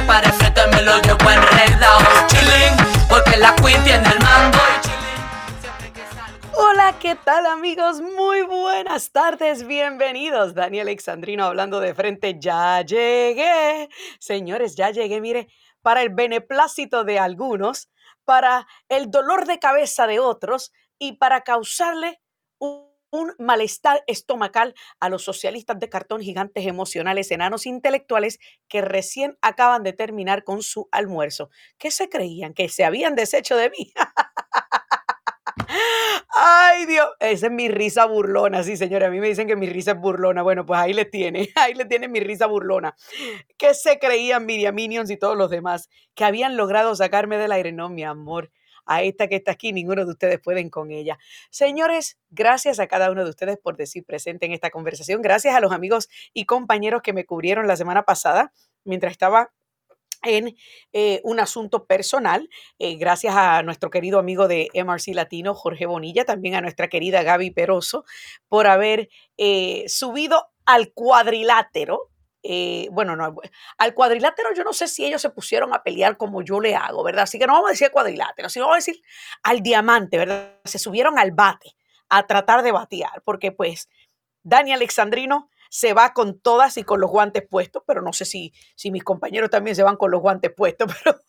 que para frente me lo llevo enredado. Chilling, porque la queen tiene el que salgo. Hola, ¿qué tal amigos? Muy buenas tardes, bienvenidos. Daniel Alexandrino hablando de frente, ya llegué. Señores, ya llegué, mire, para el beneplácito de algunos, para el dolor de cabeza de otros y para causarle un, un malestar estomacal a los socialistas de cartón gigantes emocionales, enanos intelectuales que recién acaban de terminar con su almuerzo. ¿Qué se creían? ¿Que se habían deshecho de mí? Ay, Dios, esa es mi risa burlona, sí, señores. A mí me dicen que mi risa es burlona. Bueno, pues ahí le tiene, ahí le tiene mi risa burlona. ¿Qué se creían Miriam Minions y todos los demás que habían logrado sacarme del aire? No, mi amor. A esta que está aquí, ninguno de ustedes pueden con ella. Señores, gracias a cada uno de ustedes por decir presente en esta conversación. Gracias a los amigos y compañeros que me cubrieron la semana pasada mientras estaba en eh, un asunto personal, eh, gracias a nuestro querido amigo de MRC Latino, Jorge Bonilla, también a nuestra querida Gaby Peroso, por haber eh, subido al cuadrilátero. Eh, bueno, no, al cuadrilátero yo no sé si ellos se pusieron a pelear como yo le hago, ¿verdad? Así que no vamos a decir cuadrilátero, sino vamos a decir al diamante, ¿verdad? Se subieron al bate a tratar de batear, porque pues Dani Alexandrino se va con todas y con los guantes puestos, pero no sé si, si mis compañeros también se van con los guantes puestos, pero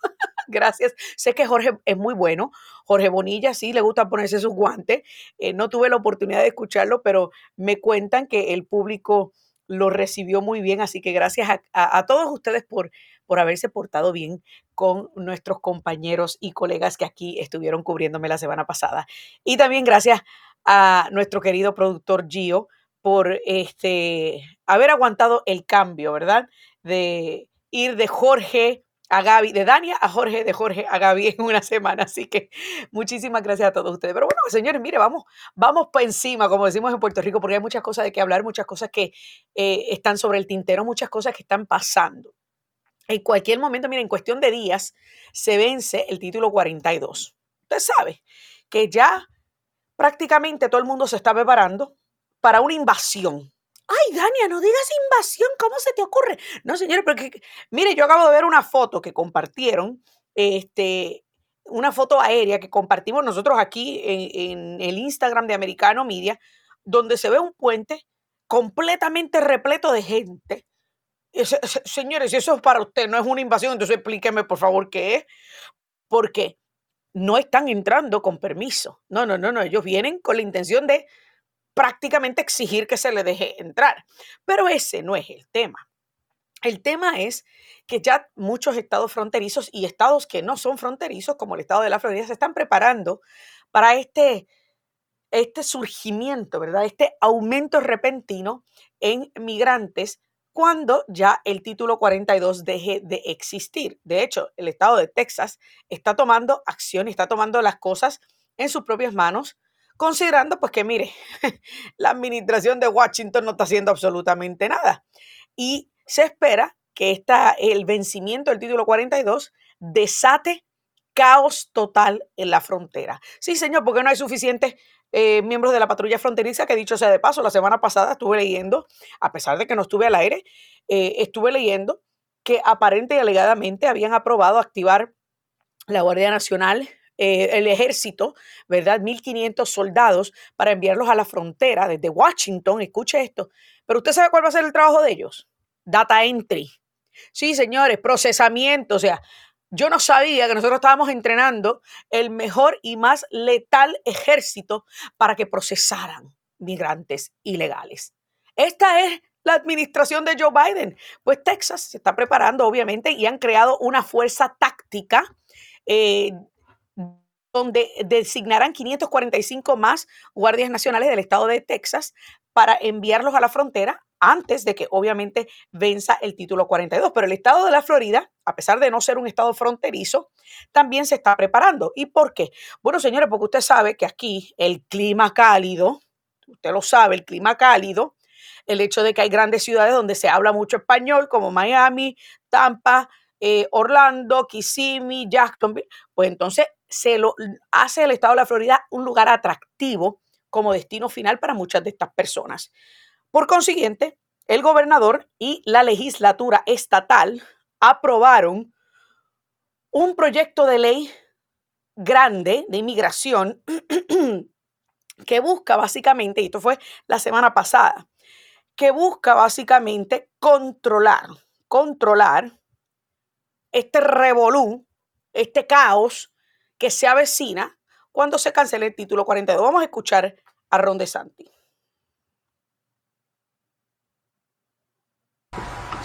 gracias. Sé que Jorge es muy bueno. Jorge Bonilla sí le gusta ponerse sus guantes. Eh, no tuve la oportunidad de escucharlo, pero me cuentan que el público lo recibió muy bien, así que gracias a, todos ustedes por, por haberse portado bien con nuestros compañeros y colegas que aquí estuvieron cubriéndome la semana pasada. Y también gracias a nuestro querido productor Gio por este, haber aguantado el cambio, ¿verdad? De ir de Jorge a Gaby, de Dania a Jorge, de Jorge a Gaby en una semana. Así que muchísimas gracias a todos ustedes. Pero bueno, señores, mire, vamos, vamos para encima, como decimos en Puerto Rico, porque hay muchas cosas de qué hablar, muchas cosas que eh, están sobre el tintero, muchas cosas que están pasando. En cualquier momento, mire, en cuestión de días, se vence el título 42. Usted sabe que ya prácticamente todo el mundo se está preparando para una invasión. Ay, Dania, no digas invasión, ¿cómo se te ocurre? No, señores, porque mire, yo acabo de ver una foto que compartieron, este, una foto aérea que compartimos nosotros aquí en, el Instagram de Americano Media, donde se ve un puente completamente repleto de gente. Señores, si eso es para usted, no es una invasión, entonces explíqueme por favor qué es, porque no están entrando con permiso. No, no, no, no, ellos vienen con la intención de prácticamente exigir que se le deje entrar. Pero ese no es el tema. El tema es que ya muchos estados fronterizos y estados que no son fronterizos, como el estado de la Florida, se están preparando para este, este surgimiento, ¿verdad? Este aumento repentino en migrantes cuando ya el título 42 deje de existir. De hecho, el estado de Texas está tomando acción está tomando las cosas en sus propias manos, considerando pues que mire, la administración de Washington no está haciendo absolutamente nada. Y se espera que esta, el vencimiento del título 42 desate caos total en la frontera. Sí, señor, porque no hay suficientes eh, miembros de la patrulla fronteriza, que dicho sea de paso, la semana pasada estuve leyendo, a pesar de que no estuve al aire, eh, estuve leyendo que aparente y alegadamente habían aprobado activar la Guardia Nacional, eh, el ejército, ¿verdad? 1.500 soldados para enviarlos a la frontera desde Washington, escuche esto. Pero usted sabe cuál va a ser el trabajo de ellos. Data entry. Sí, señores, procesamiento. O sea, yo no sabía que nosotros estábamos entrenando el mejor y más letal ejército para que procesaran migrantes ilegales. Esta es la administración de Joe Biden. Pues Texas se está preparando, obviamente, y han creado una fuerza táctica eh, donde designarán 545 más guardias nacionales del estado de Texas para enviarlos a la frontera antes de que obviamente venza el título 42. Pero el estado de la Florida, a pesar de no ser un estado fronterizo, también se está preparando. ¿Y por qué? Bueno, señores, porque usted sabe que aquí el clima cálido, usted lo sabe, el clima cálido, el hecho de que hay grandes ciudades donde se habla mucho español, como Miami, Tampa, eh, Orlando, Kissimmee, Jacksonville, pues entonces se lo hace el estado de la Florida un lugar atractivo como destino final para muchas de estas personas. Por consiguiente, el gobernador y la legislatura estatal aprobaron un proyecto de ley grande de inmigración que busca básicamente, y esto fue la semana pasada, que busca básicamente controlar, controlar este revolú, este caos que se avecina cuando se cancele el título 42. Vamos a escuchar a Ron DeSantis.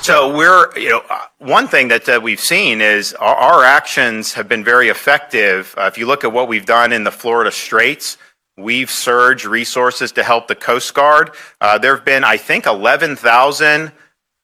So we're, you know, uh, one thing that we've seen is our, our, actions have been very effective. Uh, if you look at what we've done in the Florida Straits, we've surged resources to help the Coast Guard. Uh, there have been, I think, 11,000 uh,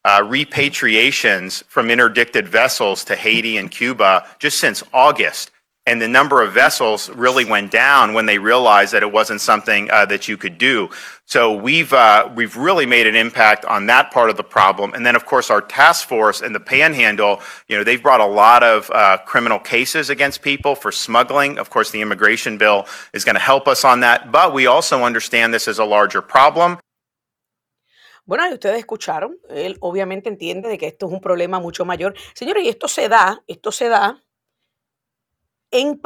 repatriations from interdicted vessels to Haiti and Cuba just since August and the number of vessels really went down when they realized that it wasn't something uh, that you could do. So we've uh, we've really made an impact on that part of the problem. And then of course our task force and the Panhandle, you know, they've brought a lot of uh, criminal cases against people for smuggling. Of course, the immigration bill is going to help us on that. But we also understand this is a larger problem. Bueno, y ustedes escucharon, él obviamente entiende de que esto es un problema mucho mayor. Señores, y esto se da, esto se da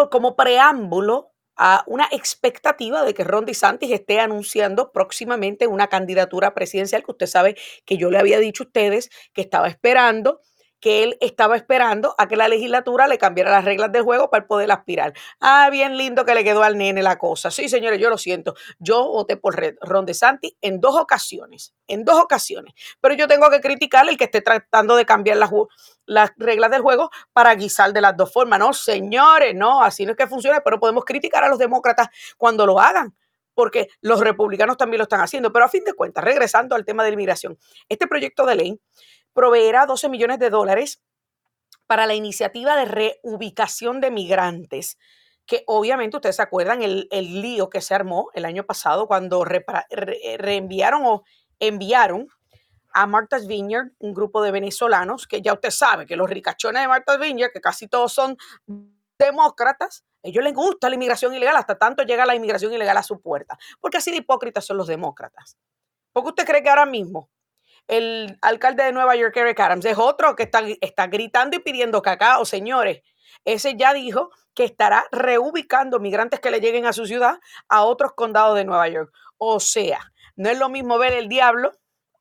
como preámbulo a una expectativa de que Ron DeSantis esté anunciando próximamente una candidatura presidencial que usted sabe que yo le había dicho a ustedes que estaba esperando que él estaba esperando a que la legislatura le cambiara las reglas del juego para poder aspirar. Ah, bien lindo que le quedó al nene la cosa. Sí, señores, yo lo siento. Yo voté por Ron DeSantis en dos ocasiones, en dos ocasiones. Pero yo tengo que criticar el que esté tratando de cambiar las, las reglas del juego para guisar de las dos formas. No, señores, no, así no es que funcione, pero podemos criticar a los demócratas cuando lo hagan porque los republicanos también lo están haciendo. Pero a fin de cuentas, regresando al tema de la inmigración, este proyecto de ley proveerá 12 millones de dólares para la iniciativa de reubicación de migrantes, que obviamente ustedes se acuerdan el, lío que se armó el año pasado cuando reenviaron o enviaron a Martha's Vineyard un grupo de venezolanos, que ya usted sabe que los ricachones de Martha's Vineyard, que casi todos son demócratas, ellos les gusta la inmigración ilegal, hasta tanto llega la inmigración ilegal a su puerta, porque así de hipócritas son los demócratas. ¿Por qué usted cree que ahora mismo el alcalde de Nueva York, Eric Adams, es otro que está, está gritando y pidiendo cacao, señores. Ese ya dijo que estará reubicando migrantes que le lleguen a su ciudad a otros condados de Nueva York. O sea, no es lo mismo ver el diablo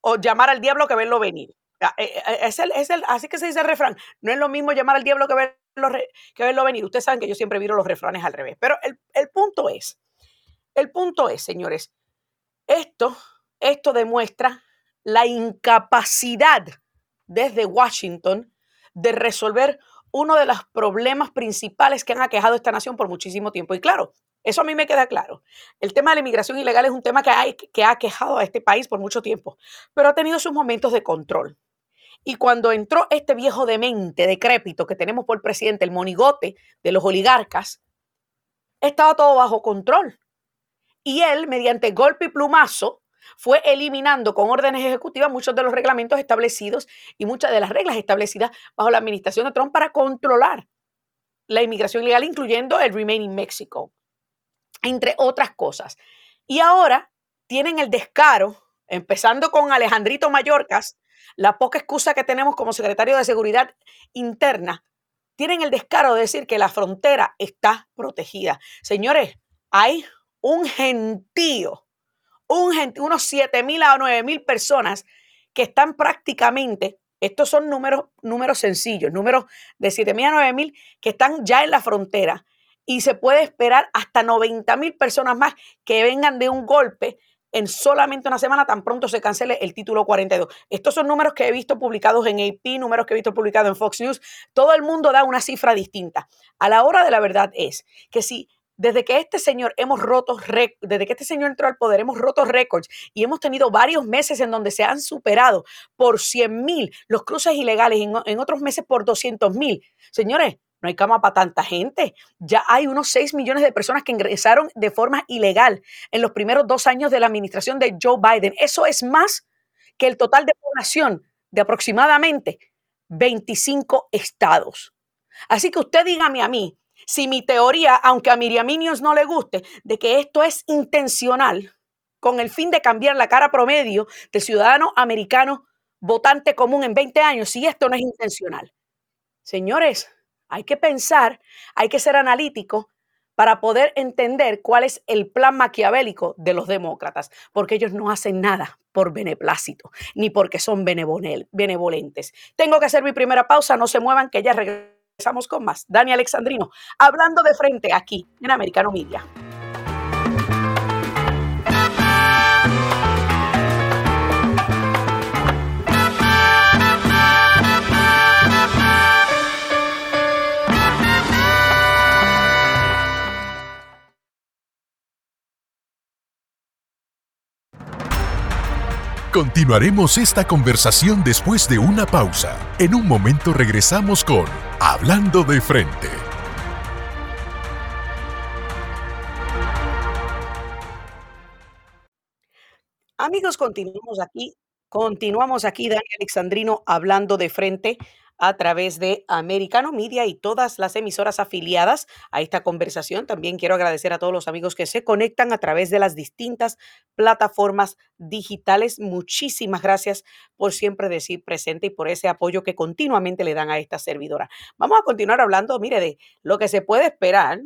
o llamar al diablo que verlo venir. Ah, eh, eh, es el, es el, así que se dice el refrán. No es lo mismo llamar al diablo que verlo, que verlo venir. Ustedes saben que yo siempre viro los refranes al revés. Pero el, el punto es, el punto es, señores, esto, esto demuestra la incapacidad desde Washington de resolver uno de los problemas principales que han aquejado esta nación por muchísimo tiempo. Y claro, eso a mí me queda claro. El tema de la inmigración ilegal es un tema que, hay, que ha aquejado a este país por mucho tiempo, pero ha tenido sus momentos de control. Y cuando entró este viejo demente, decrépito que tenemos por presidente, el monigote de los oligarcas, estaba todo bajo control. Y él, mediante golpe y plumazo, fue eliminando con órdenes ejecutivas muchos de los reglamentos establecidos y muchas de las reglas establecidas bajo la administración de Trump para controlar la inmigración ilegal, incluyendo el Remain in Mexico, entre otras cosas. Y ahora tienen el descaro, empezando con Alejandrito Mayorkas, la poca excusa que tenemos como secretario de Seguridad Interna, tienen el descaro de decir que la frontera está protegida. Señores, hay un gentío unos 7 mil a 9 mil personas que están prácticamente, estos son números, números sencillos, números de 7 mil a 9 mil que están ya en la frontera y se puede esperar hasta 90 mil personas más que vengan de un golpe en solamente una semana tan pronto se cancele el título 42. Estos son números que he visto publicados en AP, números que he visto publicados en Fox News. Todo el mundo da una cifra distinta. A la hora de la verdad es que si desde que este señor hemos desde que este señor entró al poder, hemos roto récords y hemos tenido varios meses en donde se han superado por 100 mil los cruces ilegales, en, en otros meses por 200 mil. Señores, no hay cama para tanta gente. Ya hay unos 6 millones de personas que ingresaron de forma ilegal en los primeros dos años de la administración de Joe Biden. Eso es más que el total de población de aproximadamente 25 estados. Así que usted dígame a mí, si mi teoría, aunque a Miriam no le guste, de que esto es intencional, con el fin de cambiar la cara promedio del ciudadano americano votante común en 20 años, si esto no es intencional. Señores, hay que pensar, hay que ser analítico para poder entender cuál es el plan maquiavélico de los demócratas, porque ellos no hacen nada por beneplácito, ni porque son benevolentes. Tengo que hacer mi primera pausa, no se muevan, que ya regresamos con más. Dani Alexandrino, hablando de frente aquí en Americano Media. Continuaremos esta conversación después de una pausa. En un momento regresamos con Hablando de frente. Amigos, continuamos aquí. Continuamos aquí, Dani Alexandrino, hablando de frente a través de Americano Media y todas las emisoras afiliadas a esta conversación. También quiero agradecer a todos los amigos que se conectan a través de las distintas plataformas digitales. Muchísimas gracias por siempre decir presente y por ese apoyo que continuamente le dan a esta servidora. Vamos a continuar hablando, mire, de lo que se puede esperar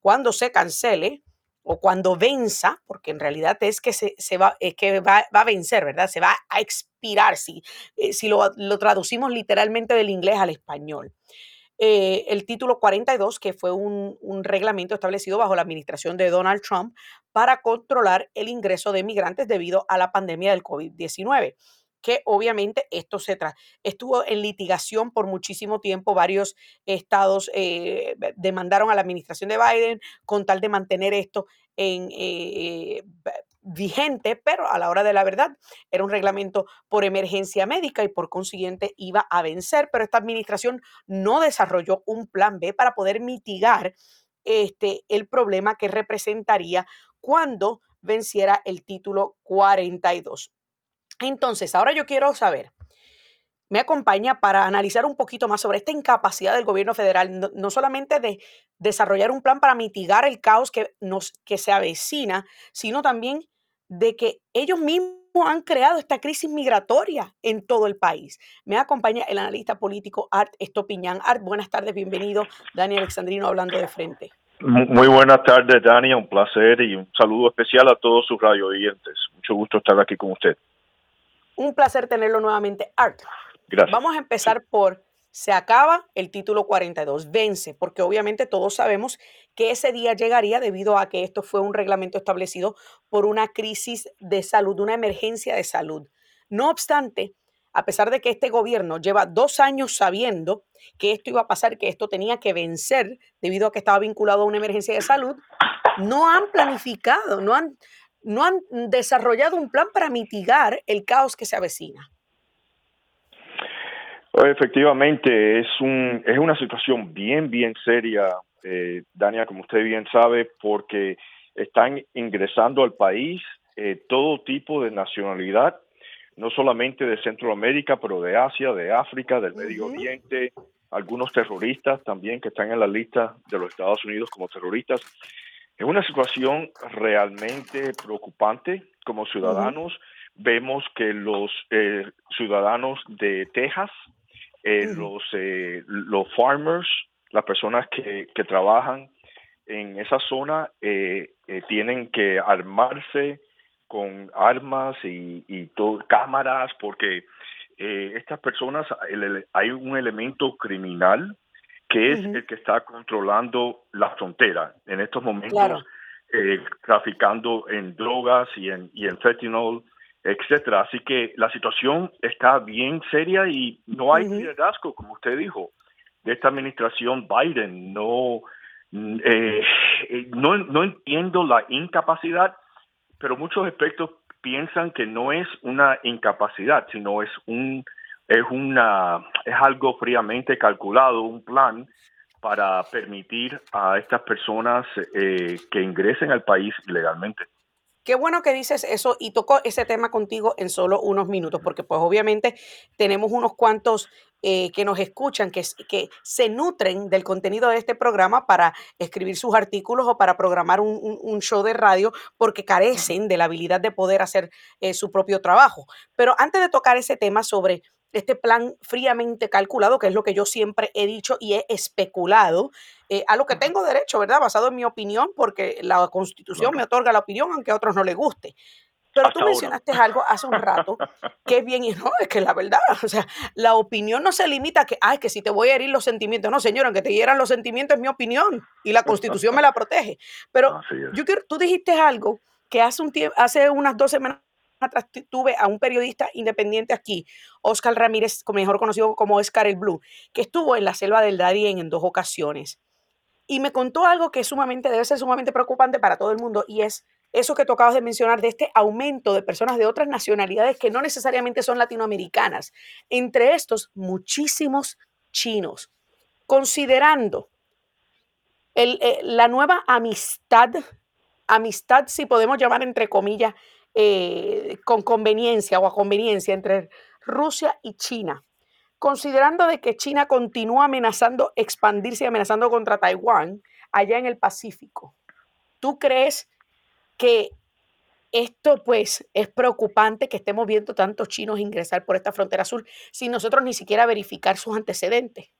cuando se cancele o cuando venza, porque en realidad es que se, va, es que va, a vencer, ¿verdad? Se va a expirar, si, eh, si lo, traducimos literalmente del inglés al español. Eh, el título 42, que fue un, un, reglamento establecido bajo la administración de Donald Trump para controlar el ingreso de migrantes debido a la pandemia del COVID-19 que obviamente esto se estuvo en litigación por muchísimo tiempo. Varios estados eh, demandaron a la administración de Biden con tal de mantener esto en, eh, vigente, pero a la hora de la verdad era un reglamento por emergencia médica y por consiguiente iba a vencer, pero esta administración no desarrolló un plan B para poder mitigar este, el problema que representaría cuando venciera el título 42. Entonces, ahora yo quiero saber, me acompaña para analizar un poquito más sobre esta incapacidad del gobierno federal, no, solamente de desarrollar un plan para mitigar el caos que, nos, que se avecina, sino también de que ellos mismos han creado esta crisis migratoria en todo el país. Me acompaña el analista político Art Estopiñán. Art, buenas tardes, bienvenido. Dani Alexandrino hablando de frente. Muy buenas tardes, Dani. Un placer y un saludo especial a todos sus radio oyentes. Mucho gusto estar aquí con usted. Un placer tenerlo nuevamente, Art. Gracias. Vamos a empezar por, se acaba el título 42, vence, porque obviamente todos sabemos que ese día llegaría debido a que esto fue un reglamento establecido por una crisis de salud, una emergencia de salud. No obstante, a pesar de que este gobierno lleva dos años sabiendo que esto iba a pasar, que esto tenía que vencer debido a que estaba vinculado a una emergencia de salud, no han planificado, no han, no han desarrollado un plan para mitigar el caos que se avecina. Efectivamente, es, un, es una situación bien, bien seria, eh, Dania, como usted bien sabe, porque están ingresando al país eh, todo tipo de nacionalidad, no solamente de Centroamérica, pero de Asia, de África, del Medio Oriente, algunos terroristas también que están en la lista de los Estados Unidos como terroristas. Es una situación realmente preocupante. Como ciudadanos, vemos que los eh, ciudadanos de Texas, eh, los, eh, los farmers, las personas que, que trabajan en esa zona, tienen que armarse con armas y, y cámaras porque estas personas, hay un elemento criminal que es el que está controlando la frontera en estos momentos, eh, traficando en drogas y en, y en fentanyl, etcétera. Así que la situación está bien seria y no hay liderazgo, como usted dijo, de esta administración Biden. No, eh, eh, no, no entiendo la incapacidad, pero muchos expertos piensan que no es una incapacidad, sino es un es una es algo fríamente calculado, un plan para permitir a estas personas eh, que ingresen al país legalmente. Qué bueno que dices eso y toco ese tema contigo en solo unos minutos, porque pues obviamente tenemos unos cuantos eh, que nos escuchan, que, que se nutren del contenido de este programa para escribir sus artículos o para programar un, show de radio, porque carecen de la habilidad de poder hacer eh, su propio trabajo. Pero antes de tocar ese tema sobre este plan fríamente calculado, que es lo que yo siempre he dicho y he especulado, eh, a lo que tengo derecho, ¿verdad? Basado en mi opinión, porque la constitución me otorga la opinión, aunque a otros no les guste. Pero tú mencionaste algo hace un rato que es bien y no, es que la verdad, o sea, la opinión no se limita a que, ay, que si te voy a herir los sentimientos. No, señor, aunque te hieran los sentimientos es mi opinión y la constitución me la protege. Pero yo quiero, tú dijiste algo que hace, un tiempo, hace unas dos semanas atrás tuve a un periodista independiente aquí, Oscar Ramírez, mejor conocido como Oscar el Blue, que estuvo en la selva del Darién en dos ocasiones. Y me contó algo que sumamente, debe ser sumamente preocupante para todo el mundo y es eso que tú acabas de mencionar de este aumento de personas de otras nacionalidades que no necesariamente son latinoamericanas. Entre estos, muchísimos chinos. Considerando eh, la nueva amistad, amistad si podemos llamar entre comillas, eh, con conveniencia o a conveniencia entre Rusia y China, considerando de que China continúa amenazando expandirse y amenazando contra Taiwán allá en el Pacífico, ¿tú crees que esto pues es preocupante que estemos viendo tantos chinos ingresar por esta frontera sur sin nosotros ni siquiera verificar sus antecedentes.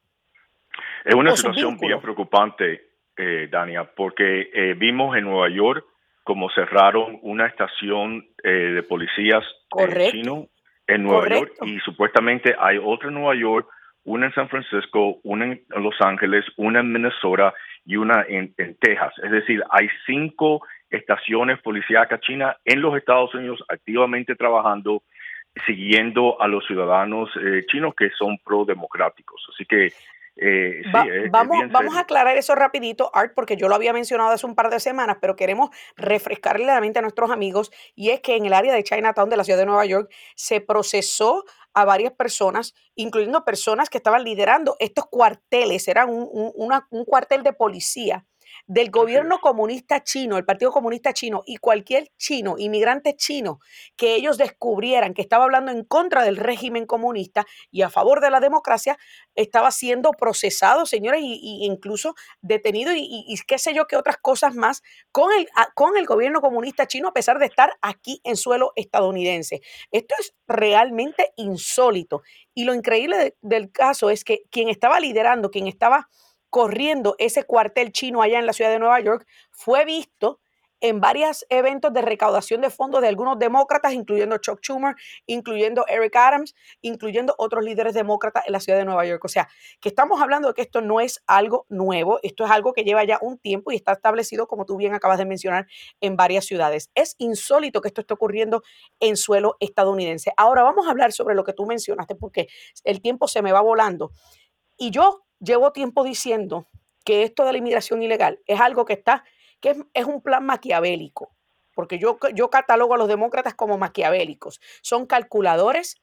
Es una situación bien preocupante, eh, Dania, porque eh, vimos en Nueva York como cerraron una estación eh, de policías eh, chino en Nueva York y supuestamente hay otra en Nueva York, una en San Francisco, una en Los Ángeles, una en Minnesota y una en, en Texas. Es decir, hay cinco estaciones policíacas chinas en los Estados Unidos activamente trabajando, siguiendo a los ciudadanos eh, chinos que son pro-democráticos. Así que eh, vamos, vamos a aclarar eso rapidito, Art, porque yo lo había mencionado hace un par de semanas, pero queremos refrescarle la mente a nuestros amigos, y es que en el área de Chinatown de la ciudad de Nueva York se procesó a varias personas, incluyendo personas que estaban liderando estos cuarteles, eran un, un cuartel de policía del gobierno comunista chino, el Partido Comunista Chino y cualquier chino, inmigrante chino, que ellos descubrieran que estaba hablando en contra del régimen comunista y a favor de la democracia, estaba siendo procesado, señores, y, incluso detenido y, qué sé yo qué otras cosas más con el, con el gobierno comunista chino a pesar de estar aquí en suelo estadounidense. Esto es realmente insólito. Y lo increíble del caso es que quien estaba liderando, quien estaba corriendo ese cuartel chino allá en la ciudad de Nueva York, fue visto en varios eventos de recaudación de fondos de algunos demócratas, incluyendo Chuck Schumer, incluyendo Eric Adams, incluyendo otros líderes demócratas en la ciudad de Nueva York. O sea, que estamos hablando de que esto no es algo nuevo, esto es algo que lleva ya un tiempo y está establecido, como tú bien acabas de mencionar, en varias ciudades. Es insólito que esto esté ocurriendo en suelo estadounidense. Ahora vamos a hablar sobre lo que tú mencionaste, porque el tiempo se me va volando. Y yo llevo tiempo diciendo que esto de la inmigración ilegal es algo que está, que es, un plan maquiavélico, porque yo, yo catalogo a los demócratas como maquiavélicos. Son calculadores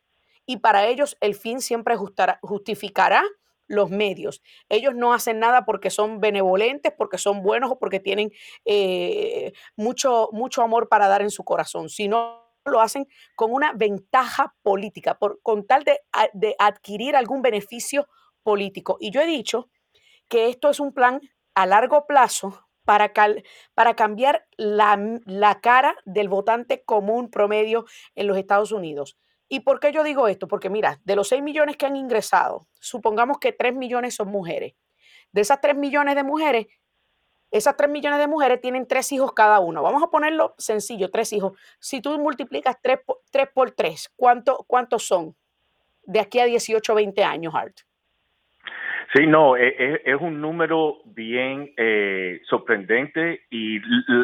y para ellos el fin siempre justificará los medios. Ellos no hacen nada porque son benevolentes, porque son buenos o porque tienen eh, mucho, mucho amor para dar en su corazón, sino lo hacen con una ventaja política, por, con tal de, de adquirir algún beneficio político. Y yo he dicho que esto es un plan a largo plazo para, para cambiar la, la, cara del votante común promedio en los Estados Unidos. ¿Y por qué yo digo esto? Porque mira, de los 6 millones que han ingresado, supongamos que 3 millones son mujeres. De esas 3 millones de mujeres, esas 3 millones de mujeres tienen 3 hijos cada uno. Vamos a ponerlo sencillo, 3 hijos. Si tú multiplicas 3 por 3, por 3 ¿cuánto, ¿cuántos son? De aquí a 18 20 años, Art. Sí, no, e, e, es, un número bien eh, sorprendente y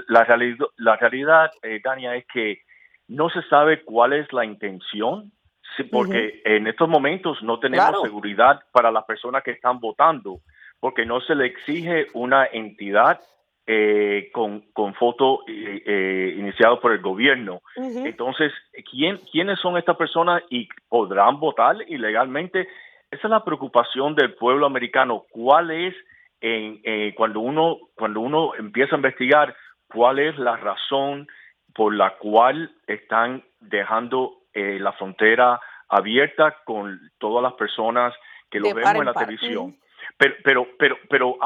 la, realidad, la realidad, eh, Dania, es que no se sabe cuál es la intención, porque en estos momentos no tenemos seguridad para las personas que están votando, porque no se le exige una entidad eh, con, con foto eh, iniciado por el gobierno. Entonces, ¿quién, ¿quiénes son estas personas y podrán votar ilegalmente? Esa es la preocupación del pueblo americano. ¿Cuál es, en, eh, cuando, uno, cuando uno empieza a investigar, cuál es la razón por la cual están dejando eh, la frontera abierta con todas las personas que lo vemos en la televisión? Pero, pero, pero, pero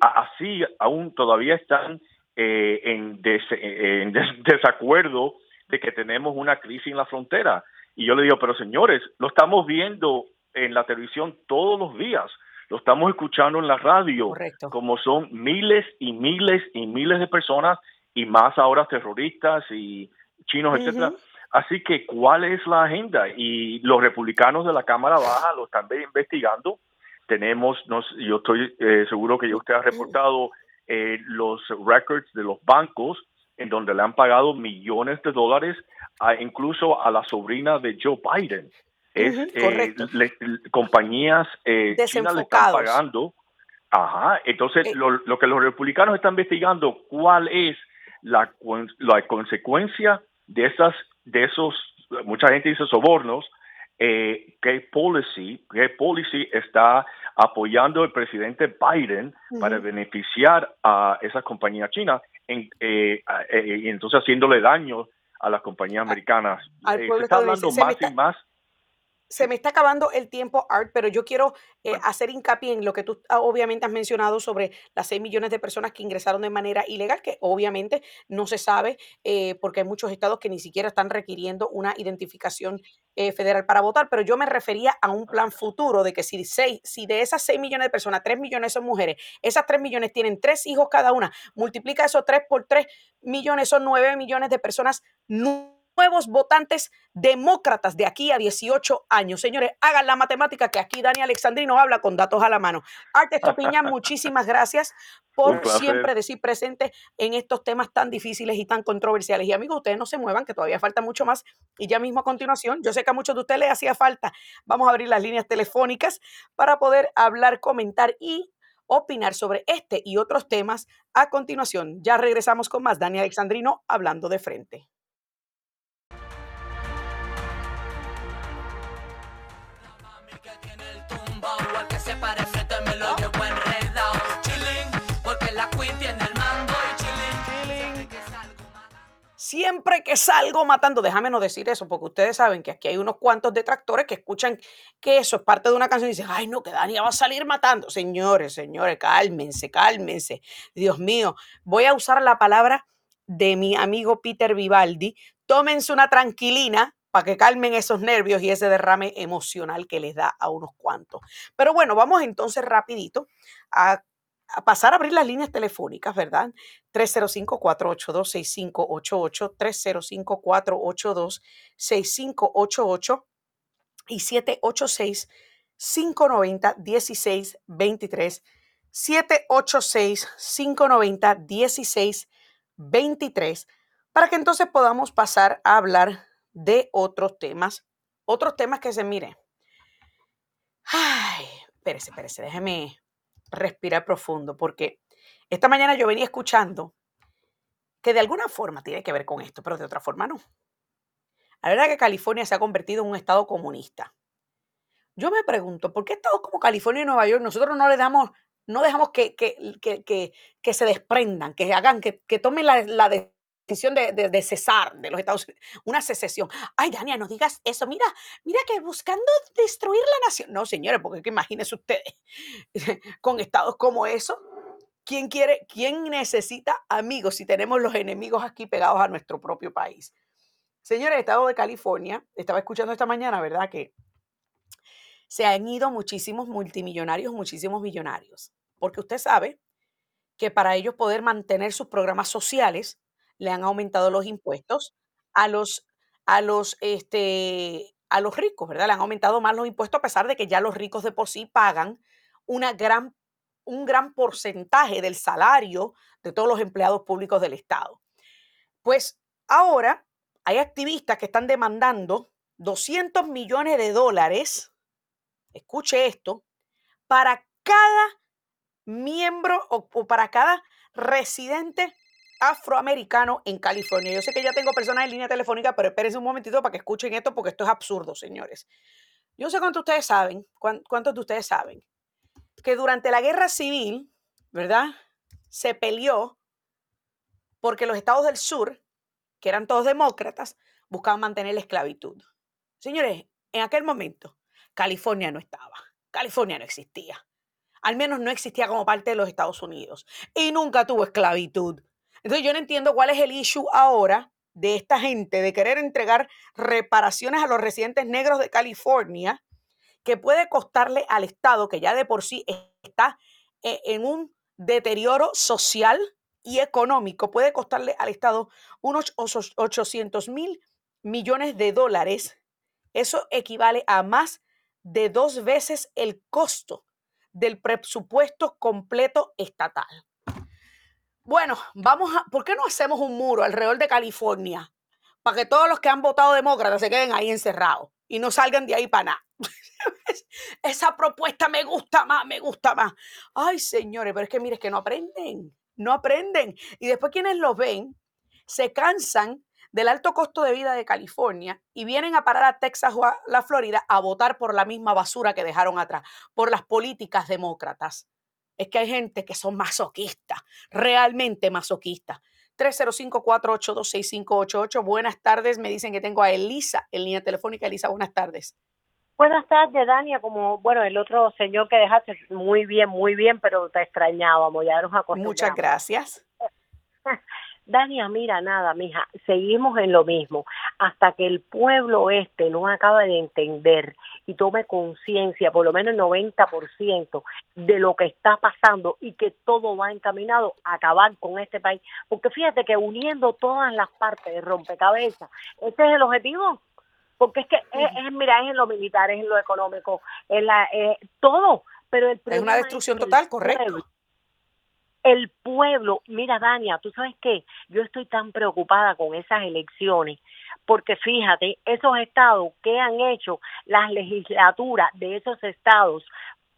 así aún todavía están eh, en, en desacuerdo de que tenemos una crisis en la frontera. Y yo le digo, pero señores, lo estamos viendo en la televisión todos los días, lo estamos escuchando en la radio, Correcto. como son miles y miles y miles de personas y más ahora terroristas y chinos, etcétera. Ujú. Así que, ¿cuál es la agenda? Y los republicanos de la Cámara Baja lo están investigando. Tenemos, nos, yo estoy eh, seguro que ya usted ha reportado eh, los records de los bancos en donde le han pagado millones de dólares, a, incluso a la sobrina de Joe Biden. Es, eh, correcto. le- compañías eh, chinas le están pagando. Ajá, entonces Eh. lo, lo que los republicanos están investigando, ¿cuál es la, la consecuencia de esas, de esos, mucha gente dice sobornos, eh, qué policy, qué policy está apoyando el presidente Biden para beneficiar a esas compañías chinas, en, eh, eh, y entonces haciéndole daño a las compañías americanas. al Eh, se está hablando más y más Se me está acabando el tiempo, Art, pero yo quiero eh, Bueno. hacer hincapié en lo que tú ah, obviamente has mencionado sobre las 6 millones de personas que ingresaron de manera ilegal, que obviamente no se sabe eh, porque hay muchos estados que ni siquiera están requiriendo una identificación eh, federal para votar, pero yo me refería a un plan futuro de que si, seis, si de esas 6 millones de personas, 3 millones son mujeres, esas 3 millones tienen 3 hijos cada una, multiplica esos 3 por 3 millones, son 9 millones de personas nuevos votantes demócratas de aquí a 18 años. Señores, hagan la matemática que aquí Dani Alexandrino habla con datos a la mano. Arte Estupiñán, muchísimas gracias por siempre decir presente en estos temas tan difíciles y tan controversiales. Y amigos, ustedes no se muevan, que todavía falta mucho más. Y ya mismo a continuación, yo sé que a muchos de ustedes les hacía falta. Vamos a abrir las líneas telefónicas para poder hablar, comentar y opinar sobre este y otros temas a continuación. Ya regresamos con más Dani Alexandrino hablando de frente. Siempre que salgo matando, déjame no decir eso, porque ustedes saben que aquí hay unos cuantos detractores que escuchan que eso es parte de una canción y dicen, ay no, que Dani va a salir matando. Señores, señores, cálmense, cálmense. Dios mío, voy a usar la palabra de mi amigo Peter Vivaldi. Tómense una tranquilina para que calmen esos nervios y ese derrame emocional que les da a unos cuantos. Pero bueno, vamos entonces rapidito a, a pasar a abrir las líneas telefónicas, ¿verdad? 305-482-6588, 305-482-6588 y 786-590-1623. 786-590-1623 para que entonces podamos pasar a hablar de otros temas. Otros temas que se mire. Ay, espérese, espérese, déjeme respirar profundo porque esta mañana yo venía escuchando que de alguna forma tiene que ver con esto, pero de otra forma no. La verdad que California se ha convertido en un estado comunista. Yo me pregunto, ¿por qué estados como California y Nueva York nosotros no le damos, no dejamos que, que, que, que, se desprendan, que hagan, que, que tomen la, la decisión de, de, de, cesar de los Estados Unidos, una secesión? Ay, Dania, no digas eso. Mira, mira que buscando destruir la nación. No, señores, porque que imagínense ustedes con estados como eso. ¿Quién quiere, quién necesita amigos si tenemos los enemigos aquí pegados a nuestro propio país? Señores, estado de California, estaba escuchando esta mañana, ¿verdad? Que se han ido muchísimos multimillonarios, muchísimos millonarios, porque usted sabe que para ellos poder mantener sus programas sociales, le han aumentado los impuestos a los, a los, este, a los ricos, ¿verdad? Le han aumentado más los impuestos a pesar de que ya los ricos de por sí pagan una gran, un gran porcentaje del salario de todos los empleados públicos del Estado. Pues ahora hay activistas que están demandando 200 millones de dólares, escuche esto, para cada miembro o, o para cada residente afroamericano en California. Yo sé que ya tengo personas en línea telefónica, pero espérense un momentito para que escuchen esto porque esto es absurdo, señores. Yo sé cuántos de ustedes saben, cuántos de ustedes saben, que durante la guerra civil, ¿verdad? Se peleó porque los estados del sur, que eran todos demócratas, buscaban mantener la esclavitud. Señores, en aquel momento, California no estaba. California no existía. Al menos no existía como parte de los Estados Unidos. Y nunca tuvo esclavitud. Entonces yo no entiendo cuál es el issue ahora de esta gente de querer entregar reparaciones a los residentes negros de California, que puede costarle al Estado, que ya de por sí está eh, en un deterioro social y económico, puede costarle al Estado unos 800 mil millones de dólares. Eso equivale a más de dos veces el costo del presupuesto completo estatal. Bueno, vamos a, ¿por qué no hacemos un muro alrededor de California? Para que todos los que han votado demócrata se queden ahí encerrados y no salgan de ahí para nada. Esa propuesta me gusta más, me gusta más. Ay, señores, pero es que mire, es que no aprenden, no aprenden. Y después quienes lo ven se cansan del alto costo de vida de California y vienen a parar a Texas o a la Florida a votar por la misma basura que dejaron atrás, por las políticas demócratas. Es que hay gente que son masoquistas, realmente masoquistas. 305-482-6588. Buenas tardes. Me dicen que tengo a Elisa en línea telefónica. Elisa, buenas tardes. Buenas tardes, Dania. Como, bueno, el otro señor que dejaste, muy bien, muy bien, pero te extrañábamos, ya nos acostumbramos. Muchas gracias. Dania, mira, nada, mija, seguimos en lo mismo. Hasta que el pueblo este no acaba de entender y tome conciencia, por lo menos el 90% de lo que está pasando y que todo va encaminado a acabar con este país. Porque fíjate que uniendo todas las partes de rompecabezas, este es el objetivo. Porque es que es, mira, es en lo militar, es en lo económico, en la, eh, todo. Pero el es una destrucción total, correcto el pueblo, mira Dania, tú sabes qué, yo estoy tan preocupada con esas elecciones, porque fíjate, esos estados que han hecho las legislaturas de esos estados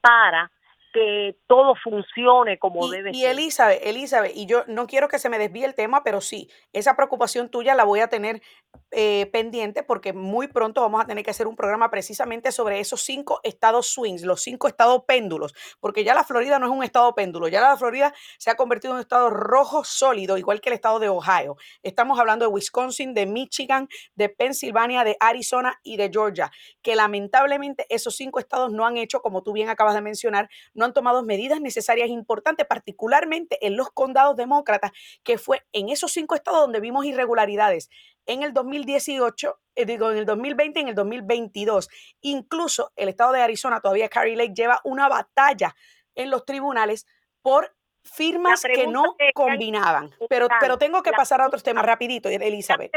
para que todo funcione como debe y ser. Y Elizabeth, Elizabeth, y yo no quiero que se me desvíe el tema, pero sí, esa preocupación tuya la voy a tener eh, pendiente porque muy pronto vamos a tener que hacer un programa precisamente sobre esos cinco estados swings, los cinco estados péndulos, porque ya la Florida no es un estado péndulo, ya la Florida se ha convertido en un estado rojo sólido, igual que el estado de Ohio. Estamos hablando de Wisconsin, de Michigan, de Pensilvania, de Arizona y de Georgia, que lamentablemente esos cinco estados no han hecho, como tú bien acabas de mencionar, no han tomado medidas necesarias importantes, particularmente en los condados demócratas, que fue en esos cinco estados donde vimos irregularidades en el 2018, eh, digo, en el 2020 y en el 2022. Incluso el estado de Arizona, todavía Carrie Lake, lleva una batalla en los tribunales por firmas que no combinaban. Pero, pero tengo que pasar a otros temas rapidito, Elizabeth.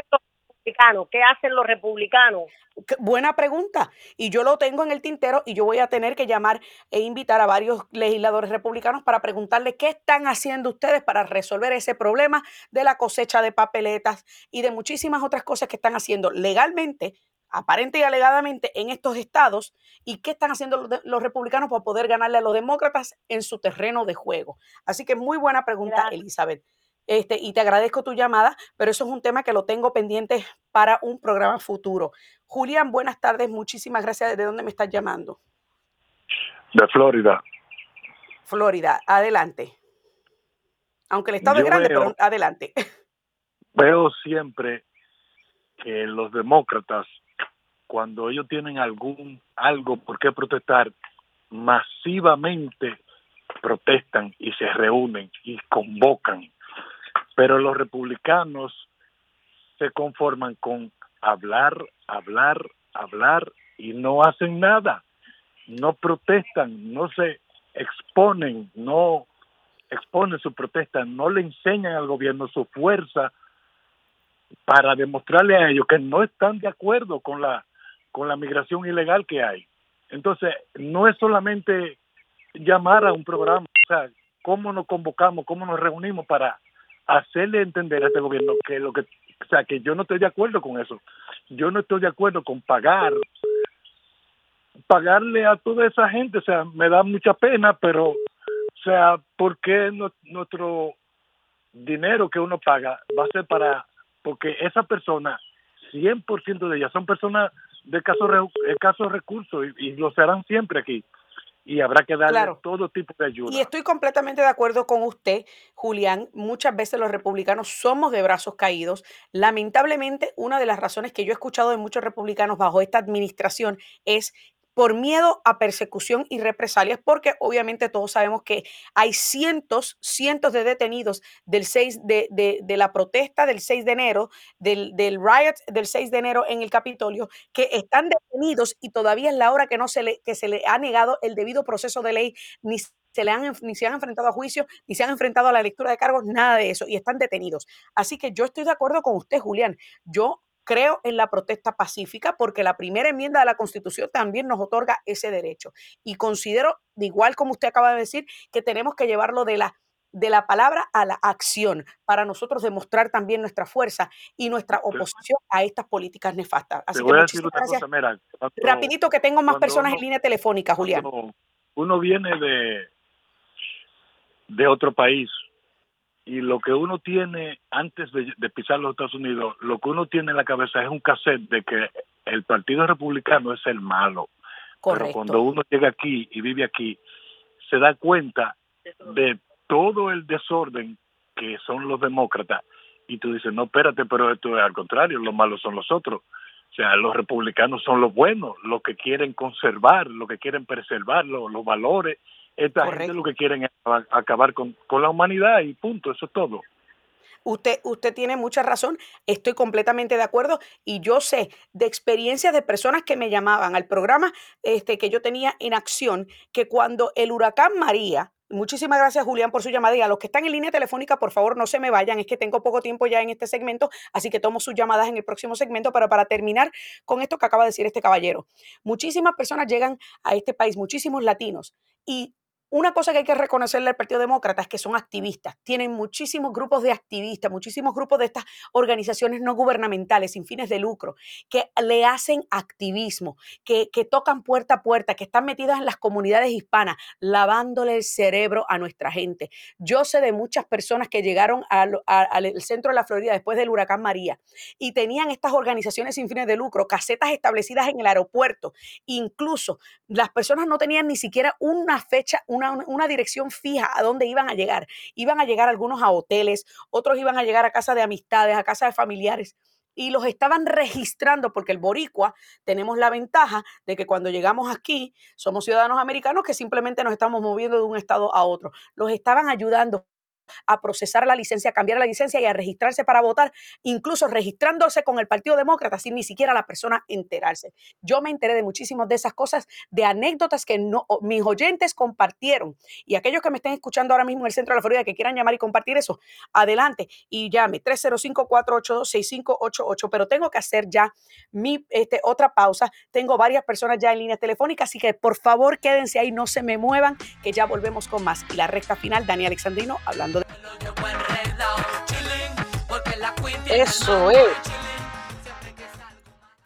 ¿Qué hacen los republicanos? Buena pregunta. Y yo lo tengo en el tintero y yo voy a tener que llamar e invitar a varios legisladores republicanos para preguntarle qué están haciendo ustedes para resolver ese problema de la cosecha de papeletas y de muchísimas otras cosas que están haciendo legalmente, aparente y alegadamente en estos estados y qué están haciendo los, republicanos para poder ganarle a los demócratas en su terreno de juego. Así que muy buena pregunta, Elizabeth. Este, y te agradezco tu llamada, pero eso es un tema que lo tengo pendiente para un programa futuro. Julián, buenas tardes, muchísimas gracias. ¿De dónde me estás llamando? De Florida. Florida, adelante. Aunque el estado es grande, pero adelante. Veo siempre que los demócratas, cuando ellos tienen algún algo por qué protestar, masivamente protestan y se reúnen y convocan pero los republicanos se conforman con hablar, hablar, hablar y no hacen nada, no protestan, no se exponen, no exponen su protesta, no le enseñan al gobierno su fuerza para demostrarle a ellos que no están de acuerdo con la con la migración ilegal que hay. Entonces, no es solamente llamar a un programa, o sea, cómo nos convocamos, cómo nos reunimos para hacerle entender a este gobierno que lo que, o sea, que yo no estoy de acuerdo con eso. Yo no estoy de acuerdo con pagar, pagarle a toda esa gente, o sea, me da mucha pena, pero, o sea, ¿por qué nuestro dinero que uno paga va a ser para, porque esa persona, 100% de ellas son personas de casos caso recursos y, y lo serán siempre aquí y habrá que darle todo tipo de ayuda. Y estoy completamente de acuerdo con usted, Julián. Muchas veces los republicanos somos de brazos caídos. Lamentablemente, una de las razones que yo he escuchado de muchos republicanos bajo esta administración es por miedo a persecución y represalias, porque obviamente todos sabemos que hay cientos, cientos de detenidos del 6 de, de- la protesta del 6 de enero, del, del riot del 6 de enero en el Capitolio, que están detenidos y todavía es la hora que no se le, que se le ha negado el debido proceso de ley, ni se le han, ni se han enfrentado a juicio, ni se han enfrentado a la lectura de cargos, nada de eso, y están detenidos. Así que yo estoy de acuerdo con usted, Julián. Yo creo en la protesta pacífica porque la primera enmienda de la Constitución también nos otorga ese derecho. Y considero, de igual como usted acaba de decir, que tenemos que llevarlo de la de la palabra a la acción para nosotros demostrar también nuestra fuerza y nuestra oposición a estas políticas nefastas. Te Así que a decir muchísimas una gracias. cosa, mira, cuando- Rapidito que tengo más personas uno- en línea telefónica, Julián. uno viene de, de otro país y lo que uno tiene antes de, de pisar los Estados Unidos, lo que uno tiene en la cabeza es un cassette de que el Partido Republicano es el malo. Pero cuando Correcto. uno llega aquí y vive aquí, se da cuenta de todo el desorden que son los demócratas. Y tú dices, no, espérate, pero esto es al contrario, los malos son los otros. O sea, los republicanos son los buenos, los que quieren conservar, los que quieren preservar los, los valores. Esta gente lo que quieren es acabar con, con la humanidad y punto, eso es todo. Usted, usted tiene mucha razón, estoy completamente de acuerdo y yo sé de experiencias de personas que me llamaban al programa este, que yo tenía en acción, que cuando el huracán María, muchísimas gracias Julián por su llamada y a los que están en línea telefónica, por favor no se me vayan, es que tengo poco tiempo ya en este segmento, así que tomo sus llamadas en el próximo segmento, pero para terminar con esto que acaba de decir este caballero, muchísimas personas llegan a este país, muchísimos latinos y una cosa que hay que reconocerle al Partido Demócrata es que son activistas. Tienen muchísimos grupos de activistas, muchísimos grupos de estas organizaciones no gubernamentales sin fines de lucro que le hacen activismo, que, que tocan puerta a puerta, que están metidas en las comunidades hispanas, lavándole el cerebro a nuestra gente. Yo sé de muchas personas que llegaron al, centro de la Florida después del huracán María y tenían estas organizaciones sin fines de lucro, casetas establecidas en el aeropuerto, incluso las personas no tenían ni siquiera una fecha, una- dirección fija a dónde iban a llegar. Iban a llegar algunos a hoteles, otros iban a llegar a casa de amistades, a casa de familiares. Y los estaban registrando porque el boricua tenemos la ventaja de que cuando llegamos aquí somos ciudadanos americanos que simplemente nos estamos moviendo de un estado a otro. Los estaban ayudando a procesar la licencia, a cambiar la licencia y a registrarse para votar, incluso registrándose con el Partido Demócrata sin ni siquiera la persona enterarse. Yo me enteré de muchísimas de esas cosas, de anécdotas que no, mis oyentes compartieron. Y aquellos que me estén escuchando ahora mismo en el centro de la Florida que quieran llamar y compartir eso, adelante y llame 305-482-6588. Pero tengo que hacer ya mi este, otra pausa. Tengo varias personas ya en línea telefónica, así que por favor quédense ahí, no se me muevan, que ya volvemos con más. Y la recta final, Dani Alexandrino hablando Eso es.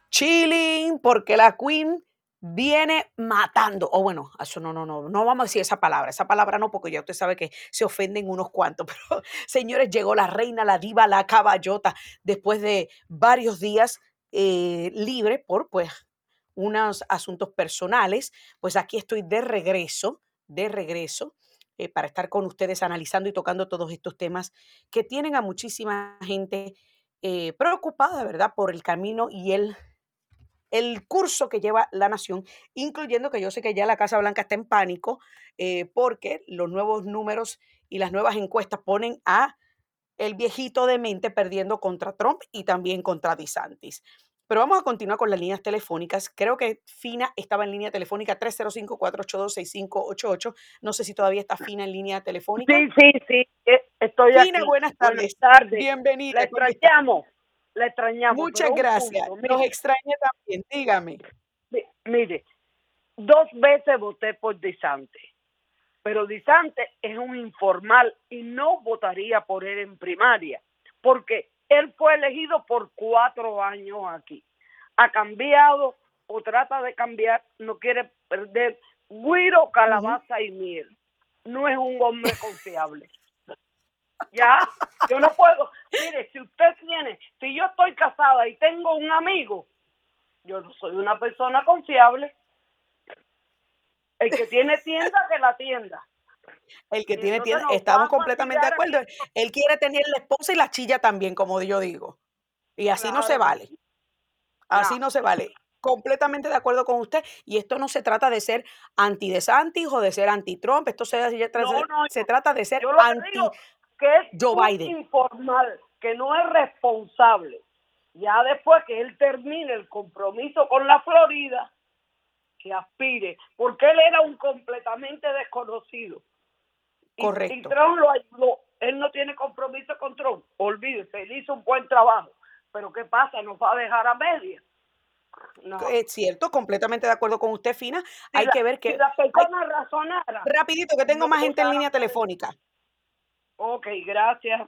chilling, porque la Queen viene matando. O bueno, eso no, no, no, no vamos a decir esa palabra. Esa palabra no, porque ya usted sabe que se ofenden unos cuantos. Pero, señores, llegó la reina, la diva, la caballota, después de varios días eh, libre por, pues, unos asuntos personales. Pues aquí estoy de regreso, de regreso. Eh, para estar con ustedes analizando y tocando todos estos temas que tienen a muchísima gente eh, preocupada, ¿verdad?, por el camino y el el curso que lleva la nación, incluyendo que yo sé que ya la Casa Blanca está en pánico eh, porque los nuevos números y las nuevas encuestas ponen a el viejito de mente perdiendo contra Trump y también contra DeSantis. Pero vamos a continuar con las líneas telefónicas. Creo que Fina estaba en línea telefónica 305-482-6588. No sé si todavía está Fina en línea telefónica. Sí, sí, sí, eh, estoy Fina, aquí. buenas tardes. Buenas tardes. Bienvenida. La extrañamos, la extrañamos. Muchas gracias. punto, mire, extrañé también. Dígame. mi- mire, dos veces voté por Disante, pero Disante es un informal y no votaría por él en primaria, porque él fue elegido por cuatro años aquí. Ha cambiado o trata de cambiar, no quiere perder guiro, calabaza y miel. No es un hombre confiable. Ya, yo no puedo. Mire, si usted tiene, si yo estoy casada y tengo un amigo, yo no soy una persona confiable. El que tiene tienda, que la tienda. El que tiene estamos completamente de acuerdo. aquí. Él quiere tener la esposa y la chilla también, como yo digo. Y así no se vale. Así No. no se vale. completamente de acuerdo con usted. Y esto no se trata de ser anti-DeSantis o de ser anti-Trump. Esto se, se, No, no, se trata de ser anti que es Joe Biden. informal, que no es responsable. Ya después que él termine el compromiso con la Florida, que aspire, porque él era un completamente desconocido. Y- Y, Correcto. Trump lo ayudó. Él no tiene compromiso con Trump. Olvídese, él hizo un buen trabajo. Pero ¿qué pasa? ¿Nos va a dejar a medias? No. Es cierto, completamente de acuerdo con usted, Fina. Si Hay la- que ver si que... las personas razonaran. Rapidito, que tengo no más gente en línea telefónica. Ok, gracias.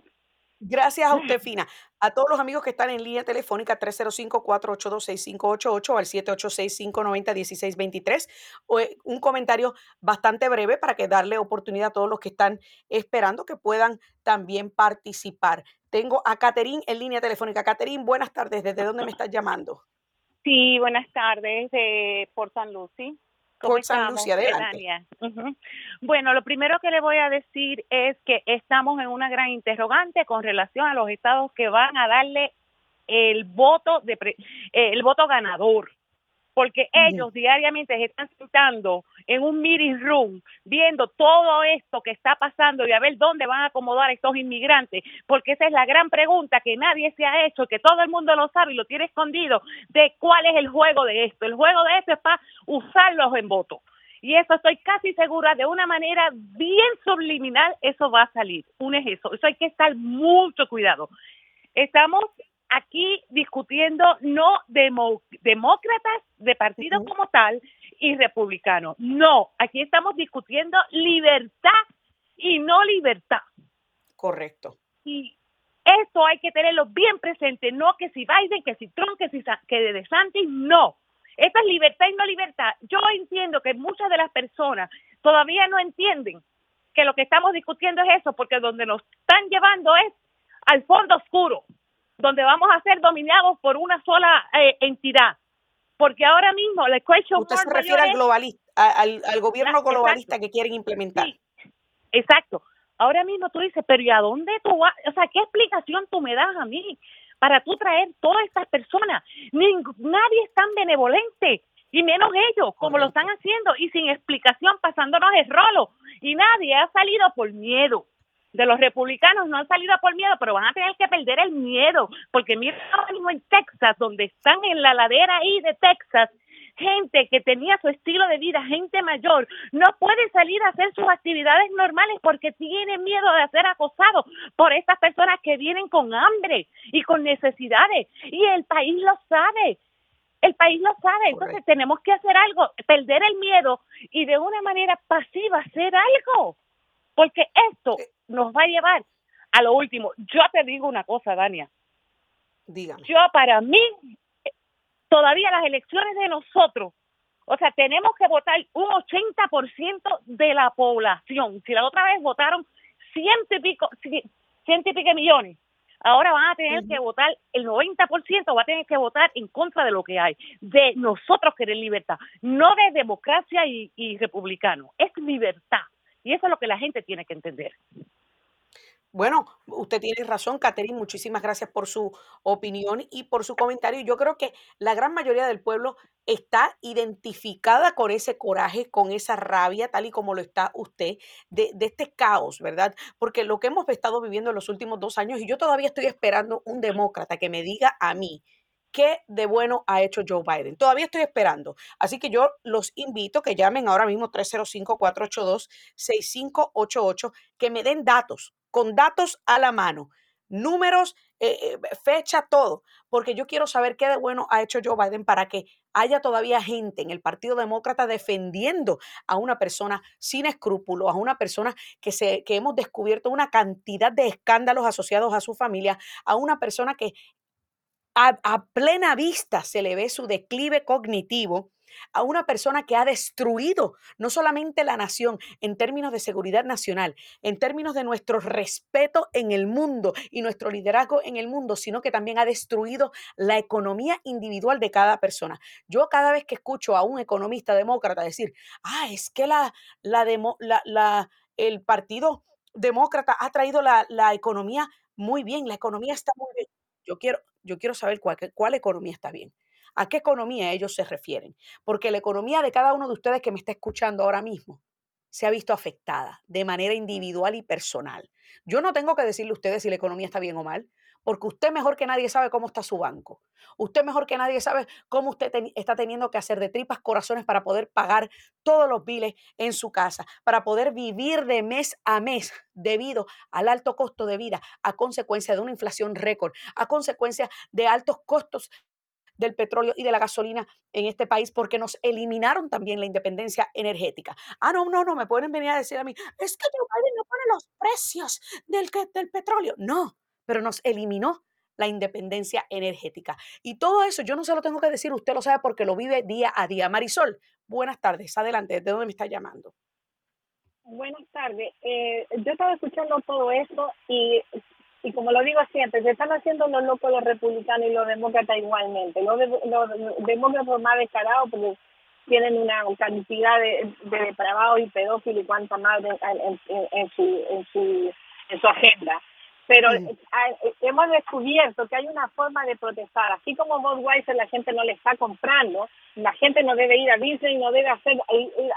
Gracias a usted, Fina. A todos los amigos que están en línea telefónica 305-482-6588 o al 786-590-1623. O, eh, Un comentario bastante breve para que darle oportunidad a todos los que están esperando que puedan también participar. Tengo a Caterín en línea telefónica. Caterín, buenas tardes. ¿Desde dónde me estás llamando? Sí, buenas tardes, eh, por San Lucy. ¿Cómo Por San adelante. Bueno, lo primero que le voy a decir es que estamos en una gran interrogante con relación a los estados que van a darle el voto de pre- eh, el voto ganador, porque ellos diariamente se están sentando en un meeting room viendo todo esto que está pasando y a ver dónde van a acomodar a estos inmigrantes, porque esa es la gran pregunta que nadie se ha hecho, que todo el mundo lo sabe y lo tiene escondido, de cuál es el juego de esto. El juego de esto es para usarlos en voto. Y eso estoy casi segura, de una manera bien subliminal, eso va a salir. Un es eso. Eso hay que estar mucho cuidado. Estamos aquí discutiendo no demócratas de partido como tal y republicanos. No, aquí estamos discutiendo libertad y no libertad. Correcto. Y esto hay que tenerlo bien presente, no que si Biden, que si Trump, que si que de DeSantis, no. Esta es libertad y no libertad. Yo entiendo que muchas de las personas todavía no entienden que lo que estamos discutiendo es eso, porque donde nos están llevando es al fondo oscuro, donde vamos a ser dominados por una sola eh, entidad. Porque ahora mismo la question Usted se refiere al es- globalista, a- al, al gobierno Exacto. globalista que quieren implementar. Sí, exacto. Ahora mismo tú dices, pero ¿y a dónde tú vas? O sea, ¿qué explicación tú me das a mí para tú traer todas estas personas? Ning- nadie es tan benevolente, y menos ellos, como lo están haciendo, y sin explicación, pasándonos el rolo. Y nadie ha salido por miedo. De los republicanos no han salido por miedo, pero van a tener que perder el miedo, porque mira ahora mismo en Texas, donde están en la ladera ahí de Texas, gente que tenía su estilo de vida, gente mayor, no puede salir a hacer sus actividades normales porque tiene miedo de ser acosado por estas personas que vienen con hambre y con necesidades. Y el país lo sabe. El país lo sabe, entonces Correcto. tenemos que hacer algo, perder el miedo y de una manera pasiva hacer algo, porque esto Eh. nos va a llevar a lo último. Yo te digo una cosa, Dania, Dígame. yo para mí, eh, todavía las elecciones de nosotros, o sea, tenemos que votar un 80% de la población. Si la otra vez votaron ciento y pico, ci- ciento y pico millones, ahora van a tener que votar, el 90% va a tener que votar en contra de lo que hay, de nosotros querer libertad, no de democracia y, y republicano, es libertad. Y eso es lo que la gente tiene que entender. Bueno, usted tiene razón, Catherine. Muchísimas gracias por su opinión y por su comentario. Yo creo que la gran mayoría del pueblo está identificada con ese coraje, con esa rabia, tal y como lo está usted, de, de este caos, ¿verdad? Porque lo que hemos estado viviendo en los últimos dos años, y yo todavía estoy esperando un demócrata que me diga a mí qué de bueno ha hecho Joe Biden. Todavía estoy esperando. Así que yo los invito que llamen ahora mismo 305-482-6588, que me den datos, con datos a la mano, números, eh, eh, fecha, todo, porque yo quiero saber qué de bueno ha hecho Joe Biden para que haya todavía gente en el Partido Demócrata defendiendo a una persona sin escrúpulos, a una persona que, se, que hemos descubierto una cantidad de escándalos asociados a su familia, a una persona que a, plena vista se le ve su declive cognitivo, a una persona que ha destruido no solamente la nación en términos de seguridad nacional, en términos de nuestro respeto en el mundo y nuestro liderazgo en el mundo, sino que también ha destruido la economía individual de cada persona. Yo cada vez que escucho a un economista demócrata decir, ah, es que la, la, demo- la- la- el partido demócrata ha traído la, la economía muy bien, la economía está muy bien. Yo quiero, yo quiero saber cuál, cuál economía está bien. a qué economía ellos se refieren, porque la economía de cada uno de ustedes que me está escuchando ahora mismo se ha visto afectada de manera individual y personal. Yo no tengo que decirle a ustedes si la economía está bien o mal, porque usted mejor que nadie sabe cómo está su banco. Usted mejor que nadie sabe cómo usted está teniendo que hacer de tripas corazones para poder pagar todos los biles en su casa, para poder vivir de mes a mes debido al alto costo de vida, a consecuencia de una inflación récord, a consecuencia de altos costos del petróleo y de la gasolina en este país porque nos eliminaron también la independencia energética. Ah, no, no, no, me pueden venir a decir a mí, es que Joe Biden no pone los precios del, del petróleo. No, pero nos eliminó la independencia energética. Y todo eso yo no se lo tengo que decir, usted lo sabe porque lo vive día a día. Marisol, buenas tardes, adelante, ¿de dónde me está llamando? Buenas tardes. Eh, yo estaba escuchando todo esto y y como lo digo siempre, se están haciendo los locos los republicanos y los demócratas igualmente. Los, demócratas más descarados porque tienen una cantidad de, depravados y pedófilos y en, su, en, su, en su agenda. Pero hemos descubierto que hay una forma de protestar. Así como Budweiser la gente no le está comprando, la gente no debe ir a Disney, no debe hacer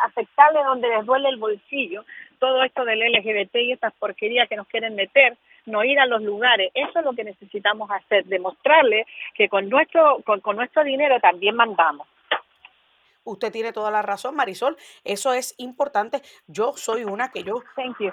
afectarle donde les duele el bolsillo. Todo esto del LGBT y estas porquerías que nos quieren meter, no ir a los lugares. Eso es lo que necesitamos hacer, demostrarle que con nuestro, con, nuestro dinero también mandamos. Usted tiene toda la razón, Marisol. Eso es importante. Yo soy una que yo,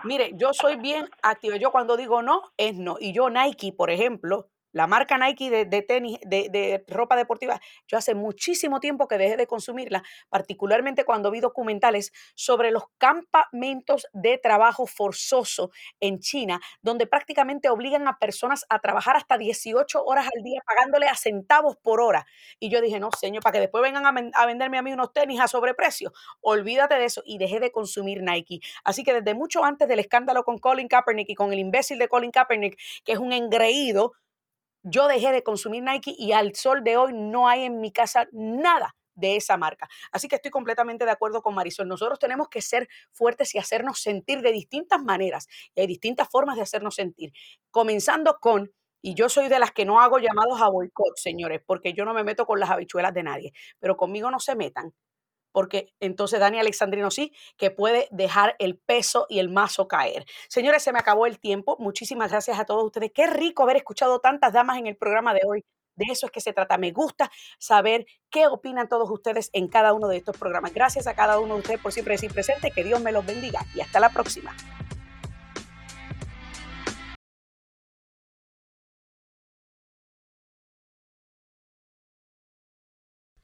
mire, yo soy bien activa. Yo cuando digo no, es no. Y yo Nike, por ejemplo, la marca Nike de, tenis, de, ropa deportiva, yo hace muchísimo tiempo que dejé de consumirla, particularmente cuando vi documentales sobre los campamentos de trabajo forzoso en China, donde prácticamente obligan a personas a trabajar hasta 18 horas al día pagándole a centavos por hora. Y yo dije, no, señor, para que después vengan a, venderme a mí unos tenis a sobreprecio. Olvídate de eso. Y dejé de consumir Nike. Así que desde mucho antes del escándalo con Colin Kaepernick y con el imbécil de Colin Kaepernick, que es un engreído, yo dejé de consumir Nike y al sol de hoy no hay en mi casa nada de esa marca. Así que estoy completamente de acuerdo con Marisol. Nosotros tenemos que ser fuertes y hacernos sentir de distintas maneras. Y hay distintas formas de hacernos sentir. Comenzando con, y yo soy de las que no hago llamados a boicot, señores, porque yo no me meto con las habichuelas de nadie, pero conmigo no se metan porque entonces Dani Alexandrino sí, que puede dejar el peso y el mazo caer. Señores, se me acabó el tiempo. Muchísimas gracias a todos ustedes. Qué rico haber escuchado tantas damas en el programa de hoy. De eso es que se trata. Me gusta saber qué opinan todos ustedes en cada uno de estos programas. Gracias a cada uno de ustedes por siempre decir presente. Que Dios me los bendiga y hasta la próxima.